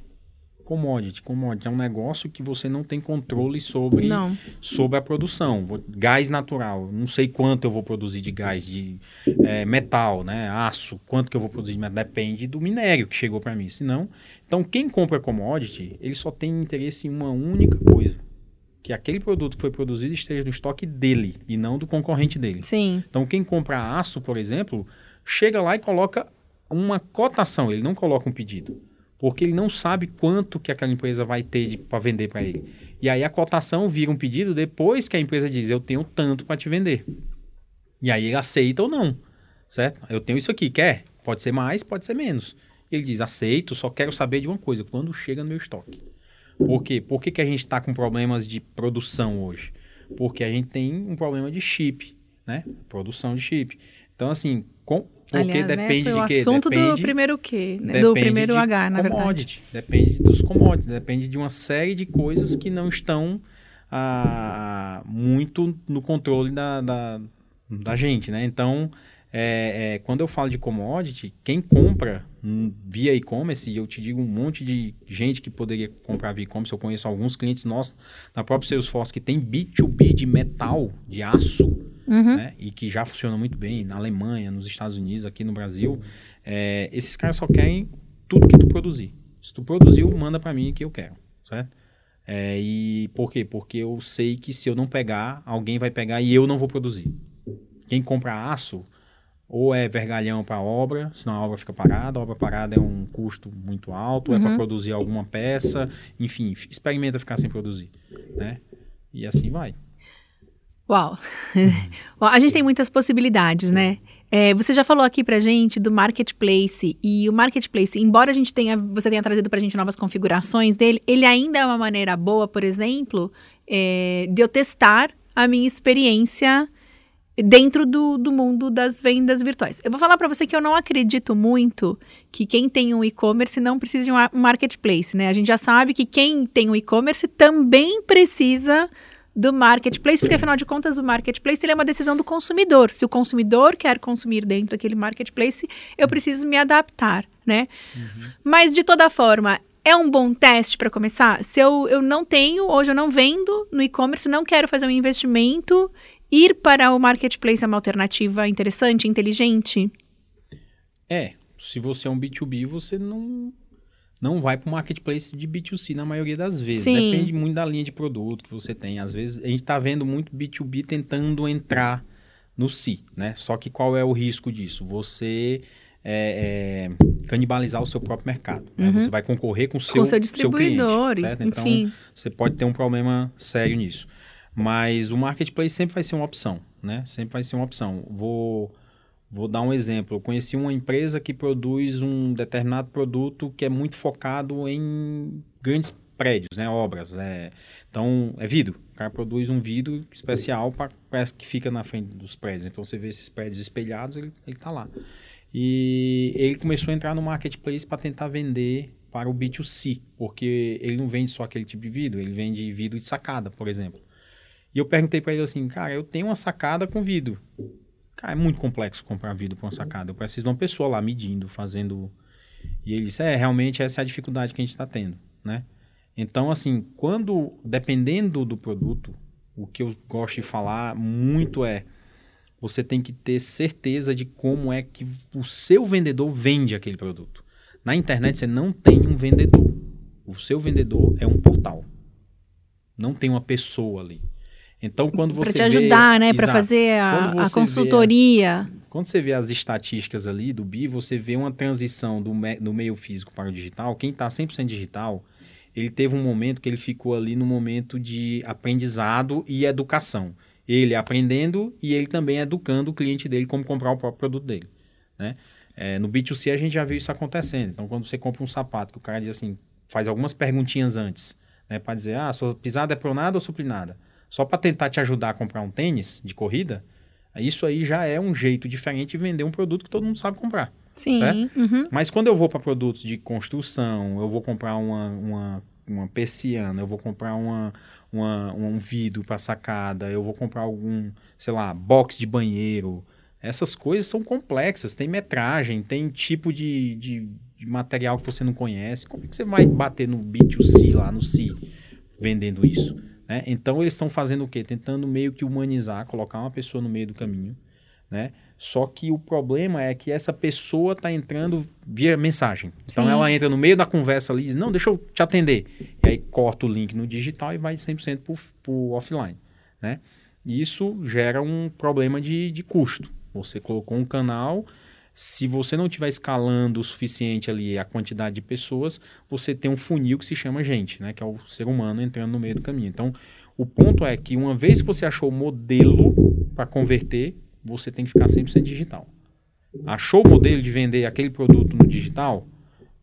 Commodity, commodity é um negócio que você não tem controle sobre, Não. sobre a produção. Gás natural, não sei quanto eu vou produzir de gás, de eh, metal, né, aço, quanto que eu vou produzir, de metal, depende do minério que chegou para mim. Senão, então quem compra commodity, ele só tem interesse em uma única coisa, que aquele produto que foi produzido esteja no estoque dele e não do concorrente dele. Sim. Então, quem compra aço, por exemplo, chega lá e coloca uma cotação, ele não coloca um pedido. Porque ele não sabe quanto que aquela empresa vai ter para vender para ele. E aí a cotação vira um pedido depois que a empresa diz, eu tenho tanto para te vender. E aí ele aceita ou não, certo? Eu tenho isso aqui, quer? Pode ser mais, pode ser menos. Ele diz, aceito, só quero saber de uma coisa, quando chega no meu estoque. Por quê? Por que, que a gente está com problemas de produção hoje? Porque a gente tem um problema de chip, né? Produção de chip. Então, assim, com, porque Aliás, né, depende o de quê? assunto depende, do primeiro Q, né? do primeiro H, na verdade. Depende dos commodities, depende de uma série de coisas que não estão ah, muito no controle da, da, da gente, né? Então, é, é, quando eu falo de commodity, quem compra via e-commerce, e eu te digo um monte de gente que poderia comprar via e-commerce, eu conheço alguns clientes nossos na própria Salesforce que tem B2B de metal, de aço, Uhum. né? E que já funciona muito bem na Alemanha, nos Estados Unidos, aqui no Brasil. É, esses caras só querem tudo que tu produzir. Se tu produziu, manda para mim que eu quero, certo? É, e por quê? Porque eu sei que se eu não pegar, alguém vai pegar e eu não vou produzir. Quem compra aço, ou é vergalhão para obra, senão a obra fica parada, a obra parada é um custo muito alto, é para Uhum. produzir alguma peça, enfim, experimenta ficar sem produzir, né? E assim vai. Uau. Uau, A gente tem muitas possibilidades, né? É, você já falou aqui pra gente do marketplace e o marketplace, embora a gente tenha, você tenha trazido pra gente novas configurações dele, ele ainda é uma maneira boa, por exemplo, é, de eu testar a minha experiência dentro do, do mundo das vendas virtuais. Eu vou falar pra você que eu não acredito muito que quem tem um e-commerce não precisa de um ar- marketplace, né? A gente já sabe que quem tem um e-commerce também precisa do marketplace, porque afinal de contas o marketplace é uma decisão do consumidor. Se o consumidor quer consumir dentro daquele marketplace, eu preciso me adaptar, né? Mas de toda forma, é um bom teste para começar? Se eu, eu não tenho, hoje eu não vendo no e-commerce, não quero fazer um investimento, ir para o marketplace é uma alternativa interessante, inteligente? É, se você é um B2B, você não não vai para o marketplace de B2C na maioria das vezes. Sim. Depende muito da linha de produto que você tem. Às vezes a gente está vendo muito B2B tentando entrar no C, né? Só que qual é o risco disso? Você é, é, canibalizar o seu próprio mercado. né? Uhum. Você vai concorrer com o seu, Com seu cliente, distribuidor, e- certo? Então, enfim. você pode ter um problema sério nisso. Mas o marketplace sempre vai ser uma opção, né? Sempre vai ser uma opção. Vou, vou dar um exemplo. Eu conheci uma empresa que produz um determinado produto que é muito focado em grandes prédios, né? Obras. É, então, é vidro. O cara produz um vidro especial para que fica na frente dos prédios. Então, você vê esses prédios espelhados, ele, ele tá lá. E ele começou a entrar no marketplace para tentar vender para o B2C, porque ele não vende só aquele tipo de vidro, ele vende vidro de sacada, por exemplo. E eu perguntei para ele assim, cara, eu tenho uma sacada com vidro. Cara, é muito complexo comprar vidro para uma sacada. Eu preciso de uma pessoa lá medindo, fazendo. E ele disse, é, realmente essa é a dificuldade que a gente está tendo, né? Então, assim, quando, dependendo do produto, o que eu gosto de falar muito é, você tem que ter certeza de como é que o seu vendedor vende aquele produto. Na internet você não tem um vendedor. O seu vendedor é um portal. Não tem uma pessoa ali. Então, quando você Para te vê- ajudar, né? Para fazer a, a você vê- consultoria. Quando você vê as estatísticas ali do BI, você vê uma transição do, me- do meio físico para o digital. Quem está 100% digital, ele teve um momento que ele ficou ali no momento de aprendizado e educação. Ele aprendendo e ele também educando o cliente dele como comprar o próprio produto dele. Né? É, no B2C a gente já viu isso acontecendo. Então, quando você compra um sapato, que o cara diz assim, faz algumas perguntinhas antes, né, para dizer, ah, sua pisada é pronada ou suplinada? Só para tentar te ajudar a comprar um tênis de corrida, isso aí já é um jeito diferente de vender um produto que todo mundo sabe comprar. Sim. Uhum. Mas quando eu vou para produtos de construção, eu vou comprar uma, uma, uma persiana, eu vou comprar uma, uma, um vidro para sacada, eu vou comprar algum, sei lá, box de banheiro. Essas coisas são complexas, tem metragem, tem tipo de, de, de material que você não conhece. Como é que você vai bater no B2C lá, no C, vendendo isso? Né? Então eles estão fazendo o quê? Tentando meio que humanizar, colocar uma pessoa no meio do caminho, né? Só que o problema é que essa pessoa está entrando via mensagem. Então Sim. ela entra no meio da conversa ali e diz, não, deixa eu te atender. E aí corta o link no digital e vai 100% para o offline, né? Isso gera um problema de, de custo. Você colocou um canal, se você não estiver escalando o suficiente ali a quantidade de pessoas, você tem um funil que se chama gente, né? Que é o ser humano entrando no meio do caminho. Então, o ponto é que uma vez que você achou o modelo para converter, você tem que ficar 100% digital. Achou o modelo de vender aquele produto no digital?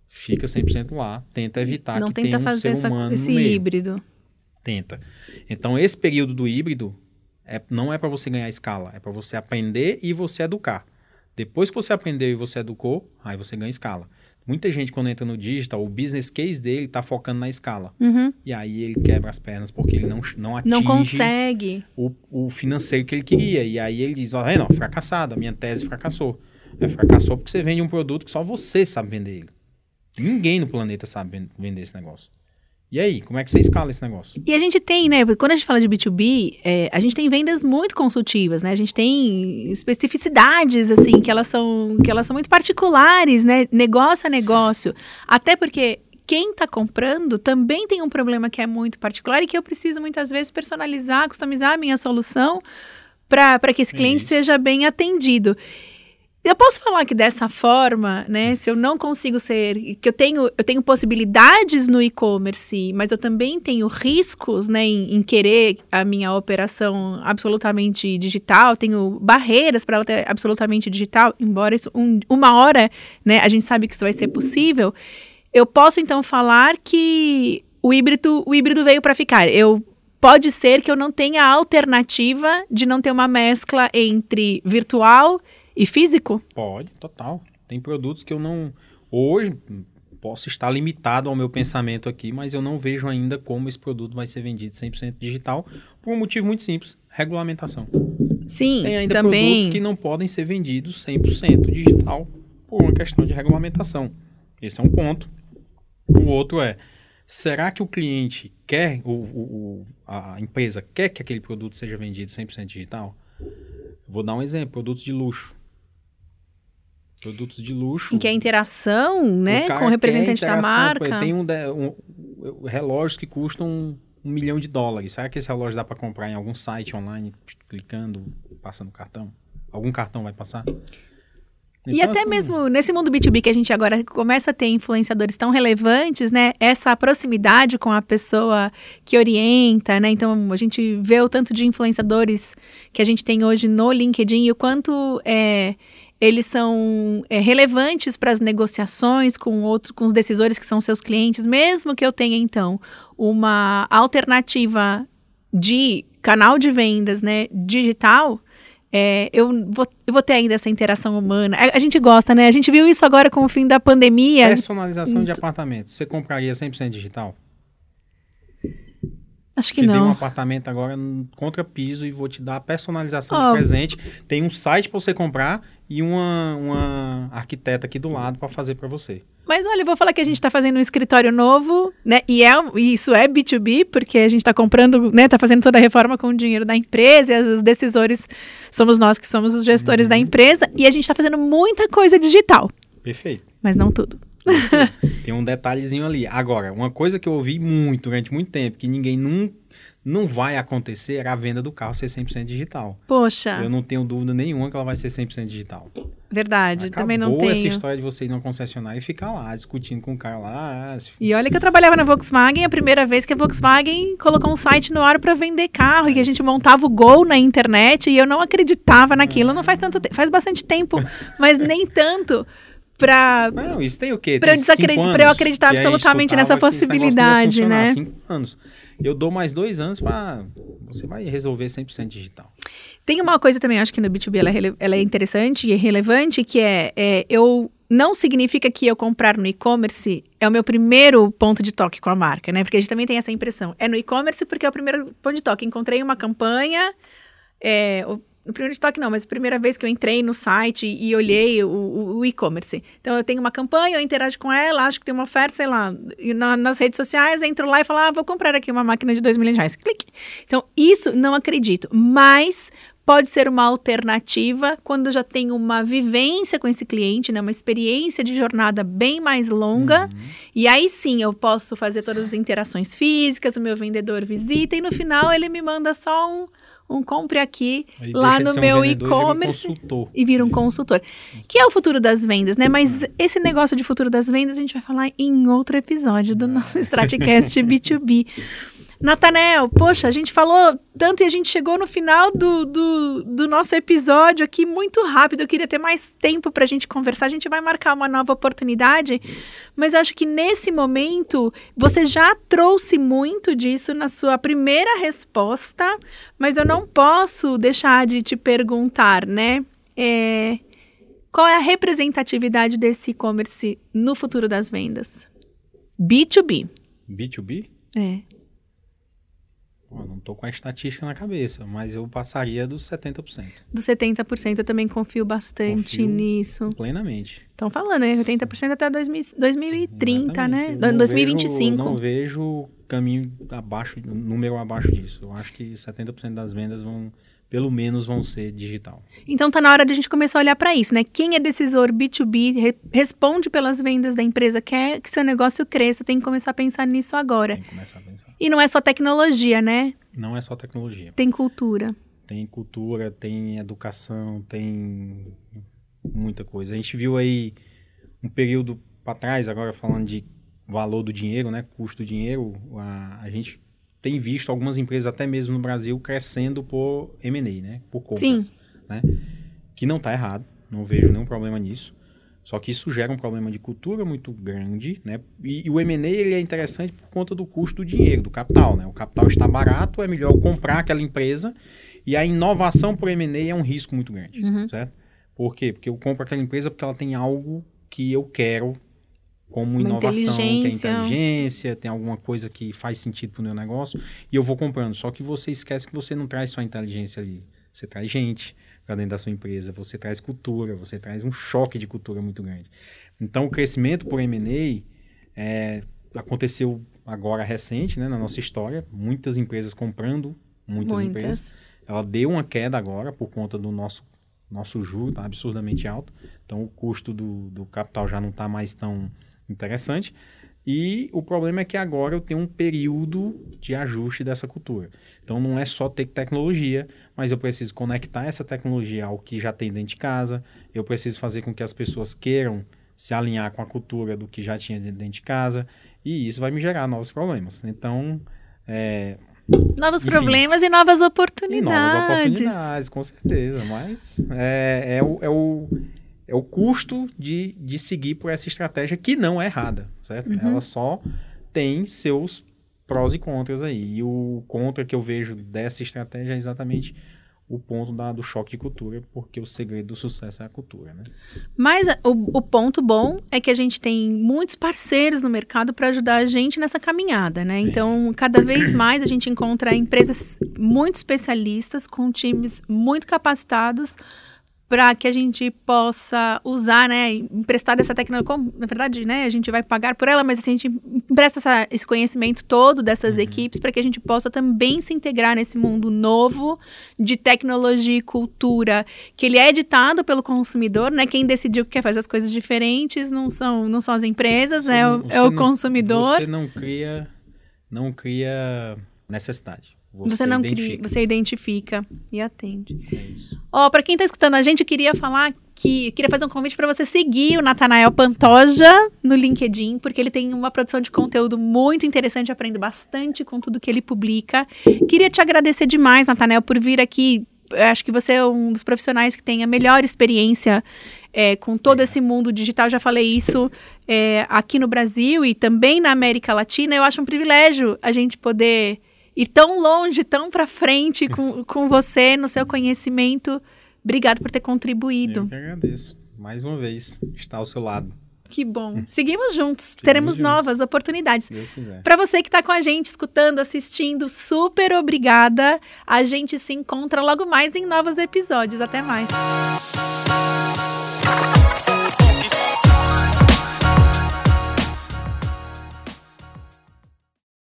Fica 100% lá. Tenta evitar Não que tenta tenha um fazer ser humano esse no meio. híbrido. Tenta. Então, esse período do híbrido é, não é para você ganhar escala, é para você aprender e você educar. Depois que você aprendeu e você educou, aí você ganha escala. Muita gente, quando entra no digital, o business case dele está focando na escala. Uhum. E aí ele quebra as pernas porque ele não, não atinge Não consegue. o, o financeiro que ele queria. E aí ele diz, oh, não, fracassado, a minha tese fracassou. É, fracassou porque você vende um produto que só você sabe vender ele. Ninguém no planeta sabe vender esse negócio. E aí, como é que você escala esse negócio? E a gente tem, né? Quando a gente fala de B2B, é, a gente tem vendas muito consultivas, né? A gente tem especificidades, assim, que elas são, que elas são muito particulares, né? Negócio a negócio. Até porque quem está comprando também tem um problema que é muito particular e que eu preciso muitas vezes personalizar, customizar a minha solução para que esse cliente Isso. seja bem atendido. Eu posso falar que dessa forma, né, se eu não consigo ser, que eu tenho, eu tenho possibilidades no e-commerce, mas eu também tenho riscos, né, em, em, querer a minha operação absolutamente digital, tenho barreiras para ela ter absolutamente digital, embora isso um, uma hora, né, a gente sabe que isso vai ser possível. Eu posso então falar que o híbrido, o híbrido veio para ficar. Eu pode ser que eu não tenha alternativa de não ter uma mescla entre virtual e físico? Pode, total. Tem produtos que eu não. Hoje, posso estar limitado ao meu pensamento aqui, mas eu não vejo ainda como esse produto vai ser vendido 100% digital, por um motivo muito simples: regulamentação. Sim, Tem ainda também... produtos que não podem ser vendidos 100% digital por uma questão de regulamentação. Esse é um ponto. O outro é, será que o cliente quer, o, o, a empresa quer que aquele produto seja vendido 100% digital? Vou dar um exemplo, produtos de luxo produtos de luxo. Em que a interação, né, com o representante da marca. Tem um, um, relógios que custam um, um, milhão de dólares. Será que esse relógio dá para comprar em algum site online, clicando, passando cartão? Algum cartão vai passar? Então, e até assim, mesmo nesse mundo B2B que a gente agora começa a ter influenciadores tão relevantes, né? Essa proximidade com a pessoa que orienta, né? Então a gente vê o tanto de influenciadores que a gente tem hoje no LinkedIn e o quanto é, eles são é, relevantes para as negociações com, outro, com os decisores que são seus clientes, mesmo que eu tenha, então, uma alternativa de canal de vendas né, digital, é, eu, vou, eu vou ter ainda essa interação humana. A, a, gente gosta, né? A gente viu isso agora com o fim da pandemia. Personalização de apartamento. Você compraria 100% digital? Acho que te não. Te um apartamento agora contra piso e vou te dar a personalização oh. de presente. Tem um site para você comprar e uma, uma arquiteta aqui do lado para fazer para você. Mas olha, eu vou falar que a gente está fazendo um escritório novo, né? E é, isso é B2B, porque a gente está comprando, né? Está fazendo toda a reforma com o dinheiro da empresa, e os decisores somos nós que somos os gestores uhum. da empresa, e a gente está fazendo muita coisa digital. Perfeito. Mas não tudo. Tem um detalhezinho ali. Agora, uma coisa que eu ouvi muito durante muito tempo, que ninguém nunca não vai acontecer a venda do carro ser 100% digital. Poxa. Eu não tenho dúvida nenhuma que ela vai ser 100% digital. Verdade, Acabou também não tenho. essa história de você ir numa concessionária e ficar lá discutindo com o cara lá. Ah, e olha que eu trabalhava na Volkswagen, a primeira vez que a Volkswagen colocou um site no ar para vender carro e que a gente montava o Gol na internet e eu não acreditava naquilo. Não faz tanto faz bastante tempo, mas nem tanto pra. Não, isso tem o quê? Pra, eu, desacred... eu acreditar absolutamente nessa possibilidade, né? Cinco anos. Eu dou mais dois anos para você vai resolver 100% digital. Tem uma coisa também, acho que no B2B ela é, ela é interessante e relevante, que é, é eu não significa que eu comprar no e-commerce é o meu primeiro ponto de toque com a marca, né? Porque a gente também tem essa impressão. É no e-commerce porque é o primeiro ponto de toque. Encontrei uma campanha, é, no primeiro de toque não, mas a primeira vez que eu entrei no site e olhei o, o, o e-commerce. Então eu tenho uma campanha, eu interajo com ela, acho que tem uma oferta, sei lá, na, nas redes sociais, entro lá e falo, ah, vou comprar aqui uma máquina de 2 milhões de reais. Clique. Então, isso não acredito. Mas pode ser uma alternativa quando eu já tenho uma vivência com esse cliente, né, uma experiência de jornada bem mais longa. Uhum. E aí sim eu posso fazer todas as interações físicas, o meu vendedor visita e no final ele me manda só um, um compre aqui aí lá no meu um e-commerce um e vira um consultor. Que é o futuro das vendas, né? Mas uhum. esse negócio de futuro das vendas a gente vai falar em outro episódio do nosso Stratcast B2B. Natanel, poxa, a gente falou tanto e a gente chegou no final do, do, do nosso episódio aqui muito rápido. Eu queria ter mais tempo para a gente conversar. A gente vai marcar uma nova oportunidade, mas acho que nesse momento você já trouxe muito disso na sua primeira resposta, mas eu não posso deixar de te perguntar, né? É, qual é a representatividade desse e-commerce no futuro das vendas? B2B. B2B? É. Eu não estou com a estatística na cabeça, mas eu passaria dos 70%. Dos 70% eu também confio bastante confio nisso. Plenamente. Estão falando, né? 80% até 2000, 2030, né? Eu 2025. Vejo, não vejo caminho abaixo, número abaixo disso. Eu acho que 70% das vendas vão pelo menos vão ser digital. Então tá na hora de a gente começar a olhar para isso, né? Quem é decisor B2B, re responde pelas vendas da empresa, quer que seu negócio cresça, tem que começar a pensar nisso agora. Tem que começar a pensar. E não é só tecnologia, né? Não é só tecnologia. Tem cultura. Tem cultura, tem educação, tem muita coisa. A gente viu aí um período para trás, agora falando de valor do dinheiro, né? Custo do dinheiro, a, a gente tem visto algumas empresas, até mesmo no Brasil, crescendo por M&A, né? Por compras. Sim. Né? Que não está errado, não vejo nenhum problema nisso. Só que isso gera um problema de cultura muito grande, né? E, e o M&A ele é interessante por conta do custo do dinheiro, do capital, né? O capital está barato, é melhor comprar aquela empresa e a inovação por M&A é um risco muito grande, uhum. certo? Por quê? Porque eu compro aquela empresa porque ela tem algo que eu quero como Uma inovação, é inteligência, tem alguma coisa que faz sentido para o meu negócio, e eu vou comprando. Só que você esquece que você não traz só inteligência ali, você traz gente para dentro da sua empresa, você traz cultura, você traz um choque de cultura muito grande. Então, o crescimento por M&A é, aconteceu agora recente, né, na nossa história, muitas empresas comprando muitas, muitas, empresas. Ela deu uma queda agora por conta do nosso nosso juro tá absurdamente alto, então o custo do, do capital já não está mais tão interessante. E o problema é que agora eu tenho um período de ajuste dessa cultura. Então não é só ter tecnologia, mas eu preciso conectar essa tecnologia ao que já tem dentro de casa. Eu preciso fazer com que as pessoas queiram se alinhar com a cultura do que já tinha dentro de casa. E isso vai me gerar novos problemas. Então, é, Novos Enfim, problemas e novas oportunidades. E novas oportunidades, com certeza. Mas é, é, o, é o é o custo de, de seguir por essa estratégia que não é errada, certo? Uhum. Ela só tem seus prós e contras aí. E o contra que eu vejo dessa estratégia é exatamente o ponto da, do choque de cultura, porque o segredo do sucesso é a cultura, né? Mas o, o ponto bom é que a gente tem muitos parceiros no mercado para ajudar a gente nessa caminhada, né? Então, cada vez mais a gente encontra empresas muito especialistas, com times muito capacitados, para que a gente possa usar, né, emprestar essa tecnologia, na verdade, né, a gente vai pagar por ela, mas assim, a gente empresta essa, esse conhecimento todo dessas uhum. equipes para que a gente possa também se integrar nesse mundo novo de tecnologia e cultura, que ele é editado pelo consumidor, né, quem decidiu que quer fazer as coisas diferentes não são, não são as empresas, né, não, é o não, consumidor. Você não cria, não cria necessidade. Você, você não identifica. cria, você identifica e atende. É. Ó, oh, para quem está escutando a gente, eu queria falar que queria fazer um convite para você seguir o Natanael Pantoja no LinkedIn, porque ele tem uma produção de conteúdo muito interessante, aprendo bastante com tudo que ele publica. Queria te agradecer demais, Natanael, por vir aqui. Eu acho que você é um dos profissionais que tem a melhor experiência é, com todo esse mundo digital. Já falei isso é, aqui no Brasil e também na América Latina. Eu acho um privilégio a gente poder ir tão longe, tão para frente com, com você, no seu conhecimento. Obrigado por ter contribuído. Eu que agradeço. Mais uma vez, estar ao seu lado. Que bom. Seguimos juntos. Seguimos Teremos juntos. novas oportunidades. Se Deus quiser. Para você que está com a gente, escutando, assistindo, super obrigada. A gente se encontra logo mais em novos episódios. Até mais.